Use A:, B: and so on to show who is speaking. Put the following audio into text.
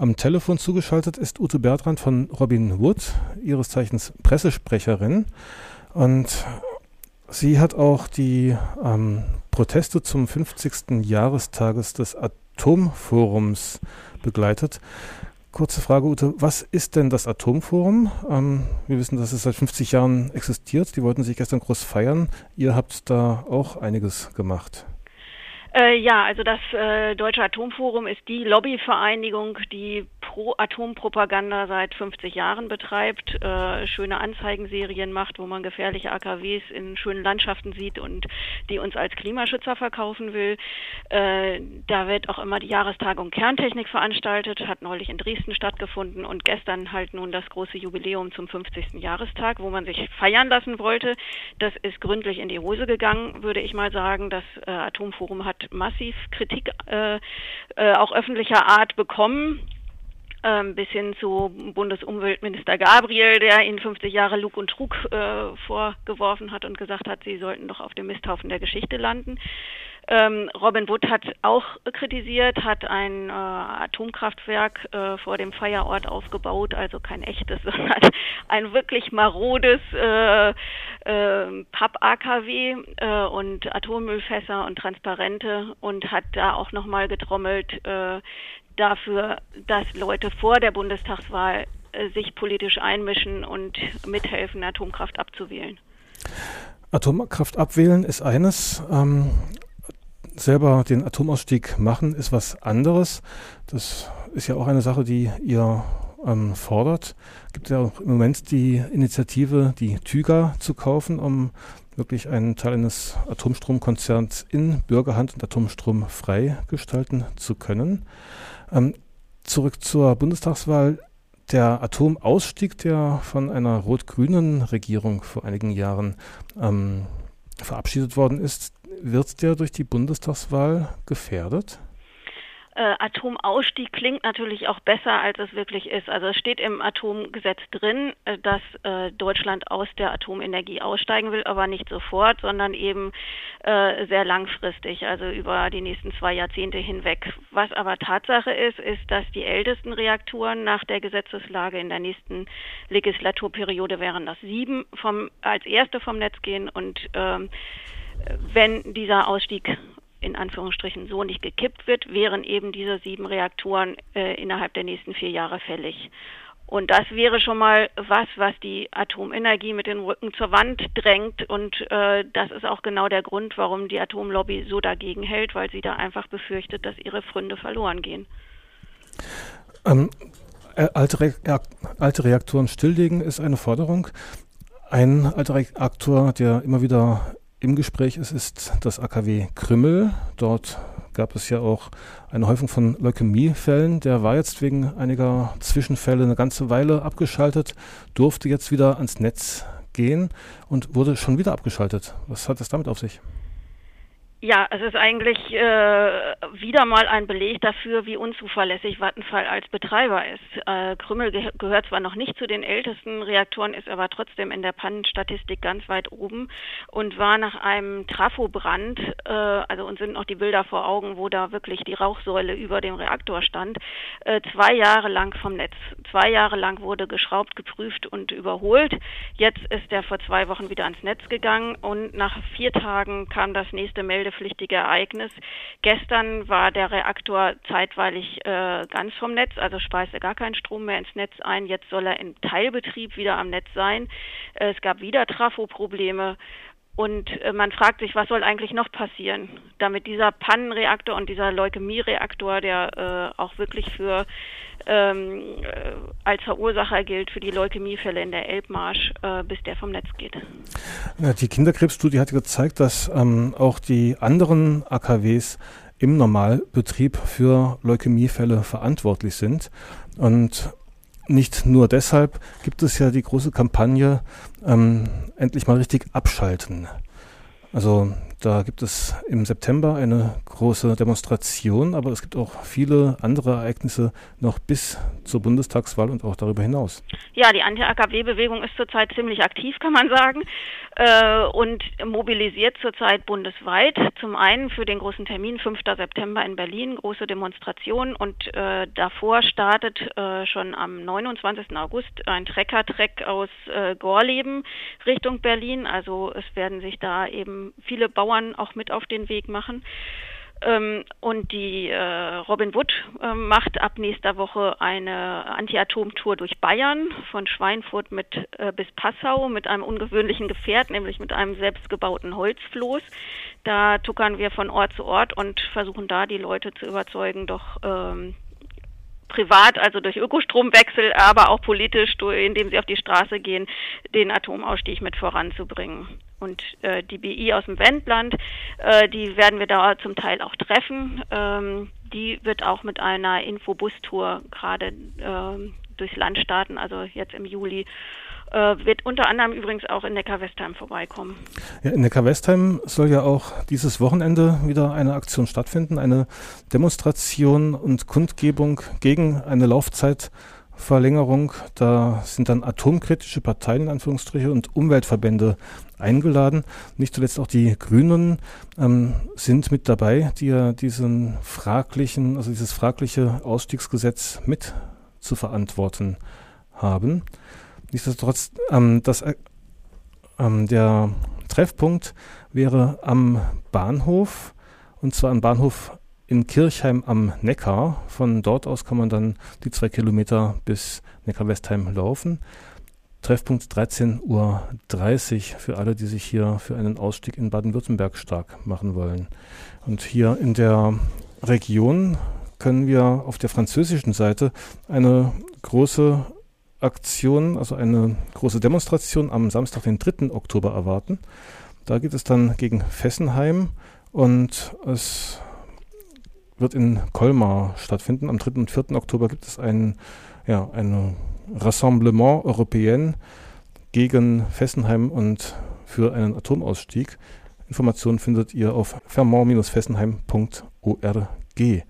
A: Am Telefon zugeschaltet ist Ute Bertrand von Robin Wood, ihres Zeichens Pressesprecherin. Und sie hat auch die ähm, Proteste zum 50. Jahrestages des Atomforums begleitet. Kurze Frage, Ute, was ist denn das Atomforum? Ähm, wir wissen, dass es seit 50 Jahren existiert. Die wollten sich gestern groß feiern. Ihr habt da auch einiges gemacht.
B: Äh, ja, also das äh, Deutsche Atomforum ist die Lobbyvereinigung, die Pro-Atompropaganda seit 50 Jahren betreibt, äh, schöne Anzeigenserien macht, wo man gefährliche AKWs in schönen Landschaften sieht und die uns als Klimaschützer verkaufen will. Äh, da wird auch immer die Jahrestagung Kerntechnik veranstaltet, hat neulich in Dresden stattgefunden und gestern halt nun das große Jubiläum zum 50. Jahrestag, wo man sich feiern lassen wollte. Das ist gründlich in die Hose gegangen, würde ich mal sagen. Das äh, Atomforum hat massiv Kritik äh, äh, auch öffentlicher Art bekommen bis hin zu Bundesumweltminister Gabriel, der ihnen 50 Jahre Lug und Trug äh, vorgeworfen hat und gesagt hat, sie sollten doch auf dem Misthaufen der Geschichte landen. Ähm, Robin Wood hat auch kritisiert, hat ein äh, Atomkraftwerk äh, vor dem Feierort aufgebaut, also kein echtes, sondern ein wirklich marodes äh, äh, Papp-AKW äh, und Atommüllfässer und Transparente und hat da auch nochmal getrommelt, äh, dafür, dass Leute vor der Bundestagswahl äh, sich politisch einmischen und mithelfen, Atomkraft abzuwählen.
A: Atomkraft abwählen ist eines. Ähm, selber den Atomausstieg machen ist was anderes. Das ist ja auch eine Sache, die ihr ähm, fordert. Gibt ja auch im Moment die Initiative, die Tüger zu kaufen, um wirklich einen Teil eines Atomstromkonzerns in Bürgerhand und Atomstrom frei gestalten zu können. Ähm, zurück zur Bundestagswahl. Der Atomausstieg, der von einer rot-grünen Regierung vor einigen Jahren ähm, verabschiedet worden ist, wird der durch die Bundestagswahl gefährdet?
B: Äh, Atomausstieg klingt natürlich auch besser, als es wirklich ist. Also es steht im Atomgesetz drin, äh, dass äh, Deutschland aus der Atomenergie aussteigen will, aber nicht sofort, sondern eben äh, sehr langfristig, also über die nächsten zwei Jahrzehnte hinweg. Was aber Tatsache ist, ist, dass die ältesten Reaktoren nach der Gesetzeslage in der nächsten Legislaturperiode wären das sieben vom, als erste vom Netz gehen und ähm, wenn dieser Ausstieg in Anführungsstrichen so nicht gekippt wird, wären eben diese sieben Reaktoren äh, innerhalb der nächsten vier Jahre fällig. Und das wäre schon mal was, was die Atomenergie mit dem Rücken zur Wand drängt. Und äh, das ist auch genau der Grund, warum die Atomlobby so dagegen hält, weil sie da einfach befürchtet, dass ihre Fründe verloren gehen.
A: Ähm, äh, alte, Re alte Reaktoren stilllegen ist eine Forderung. Ein alter Reaktor, der immer wieder im Gespräch ist, ist das AKW Krümmel. Dort gab es ja auch eine Häufung von Leukämiefällen. Der war jetzt wegen einiger Zwischenfälle eine ganze Weile abgeschaltet, durfte jetzt wieder ans Netz gehen und wurde schon wieder abgeschaltet. Was hat das damit auf sich?
B: Ja, es ist eigentlich äh, wieder mal ein Beleg dafür, wie unzuverlässig Vattenfall als Betreiber ist. Äh, Krümmel ge gehört zwar noch nicht zu den ältesten Reaktoren, ist aber trotzdem in der Pannenstatistik ganz weit oben und war nach einem Trafobrand, äh, also uns sind noch die Bilder vor Augen, wo da wirklich die Rauchsäule über dem Reaktor stand, äh, zwei Jahre lang vom Netz. Zwei Jahre lang wurde geschraubt, geprüft und überholt. Jetzt ist er vor zwei Wochen wieder ans Netz gegangen und nach vier Tagen kam das nächste Melde meldepflichtige Ereignis. Gestern war der Reaktor zeitweilig äh, ganz vom Netz, also speiste gar keinen Strom mehr ins Netz ein. Jetzt soll er im Teilbetrieb wieder am Netz sein. Äh, es gab wieder Trafo-Probleme. Und äh, man fragt sich, was soll eigentlich noch passieren, damit dieser Pannenreaktor und dieser Leukämie-Reaktor, der äh, auch wirklich für ähm, äh, als Verursacher gilt für die Leukämiefälle in der Elbmarsch, äh, bis der vom Netz geht.
A: Ja, die Kinderkrebsstudie hat gezeigt, dass ähm, auch die anderen AKWs im Normalbetrieb für Leukämiefälle verantwortlich sind. Und nicht nur deshalb gibt es ja die große Kampagne ähm, endlich mal richtig abschalten. Also Da gibt es im September eine große Demonstration, aber es gibt auch viele andere Ereignisse noch bis zur Bundestagswahl und auch darüber hinaus.
B: Ja, die Anti-AKW-Bewegung ist zurzeit ziemlich aktiv, kann man sagen, äh, und mobilisiert zurzeit bundesweit. Zum einen für den großen Termin 5. September in Berlin, große Demonstration und äh, davor startet äh, schon am 29. August ein Trecker-Treck aus äh, Gorleben Richtung Berlin. Also es werden sich da eben viele Bauern Bauern auch mit auf den Weg machen. Ähm, und die äh, Robin Wood äh, macht ab nächster Woche eine Anti-Atom-Tour durch Bayern von Schweinfurt mit äh, bis Passau mit einem ungewöhnlichen Gefährt, nämlich mit einem selbstgebauten Holzfloß. Da tuckern wir von Ort zu Ort und versuchen da die Leute zu überzeugen, doch ähm, privat, also durch Ökostromwechsel, aber auch politisch, indem sie auf die Straße gehen, den Atomausstieg mit voranzubringen. Und äh, die BI aus dem Wendland, äh, die werden wir da zum Teil auch treffen. Ähm, die wird auch mit einer Infobus-Tour gerade äh, durchs Land starten, also jetzt im Juli äh, wird unter anderem übrigens auch in Neckar-Westheim vorbeikommen.
A: Ja, in Neckar-Westheim soll ja auch dieses Wochenende wieder eine Aktion stattfinden, eine Demonstration und Kundgebung gegen eine Laufzeitverlängerung. Da sind dann atomkritische Parteien in Anführungsstriche und Umweltverbände eingeladen. Nicht zuletzt auch die Grünen ähm, sind mit dabei, die ja diesen fraglichen, also dieses fragliche Ausstiegsgesetz mit zu verantworten haben. Nichtsdestotrotz, ähm, das, äh, ähm, der Treffpunkt wäre am Bahnhof und zwar am Bahnhof in Kirchheim am Neckar. Von dort aus kann man dann die zwei Kilometer bis Neckar-Westheim laufen. Treffpunkt 13.30 Uhr für alle, die sich hier für einen Ausstieg in Baden-Württemberg stark machen wollen. Und hier in der Region können wir auf der französischen Seite eine große Aktion, also eine große Demonstration am Samstag, den 3. Oktober erwarten. Da geht es dann gegen Fessenheim und es wird in Colmar stattfinden. Am 3. und 4. Oktober gibt es ein, ja, ein Rassemblement Européen gegen Fessenheim und für einen Atomausstieg. Informationen findet ihr auf fermont-fessenheim.org.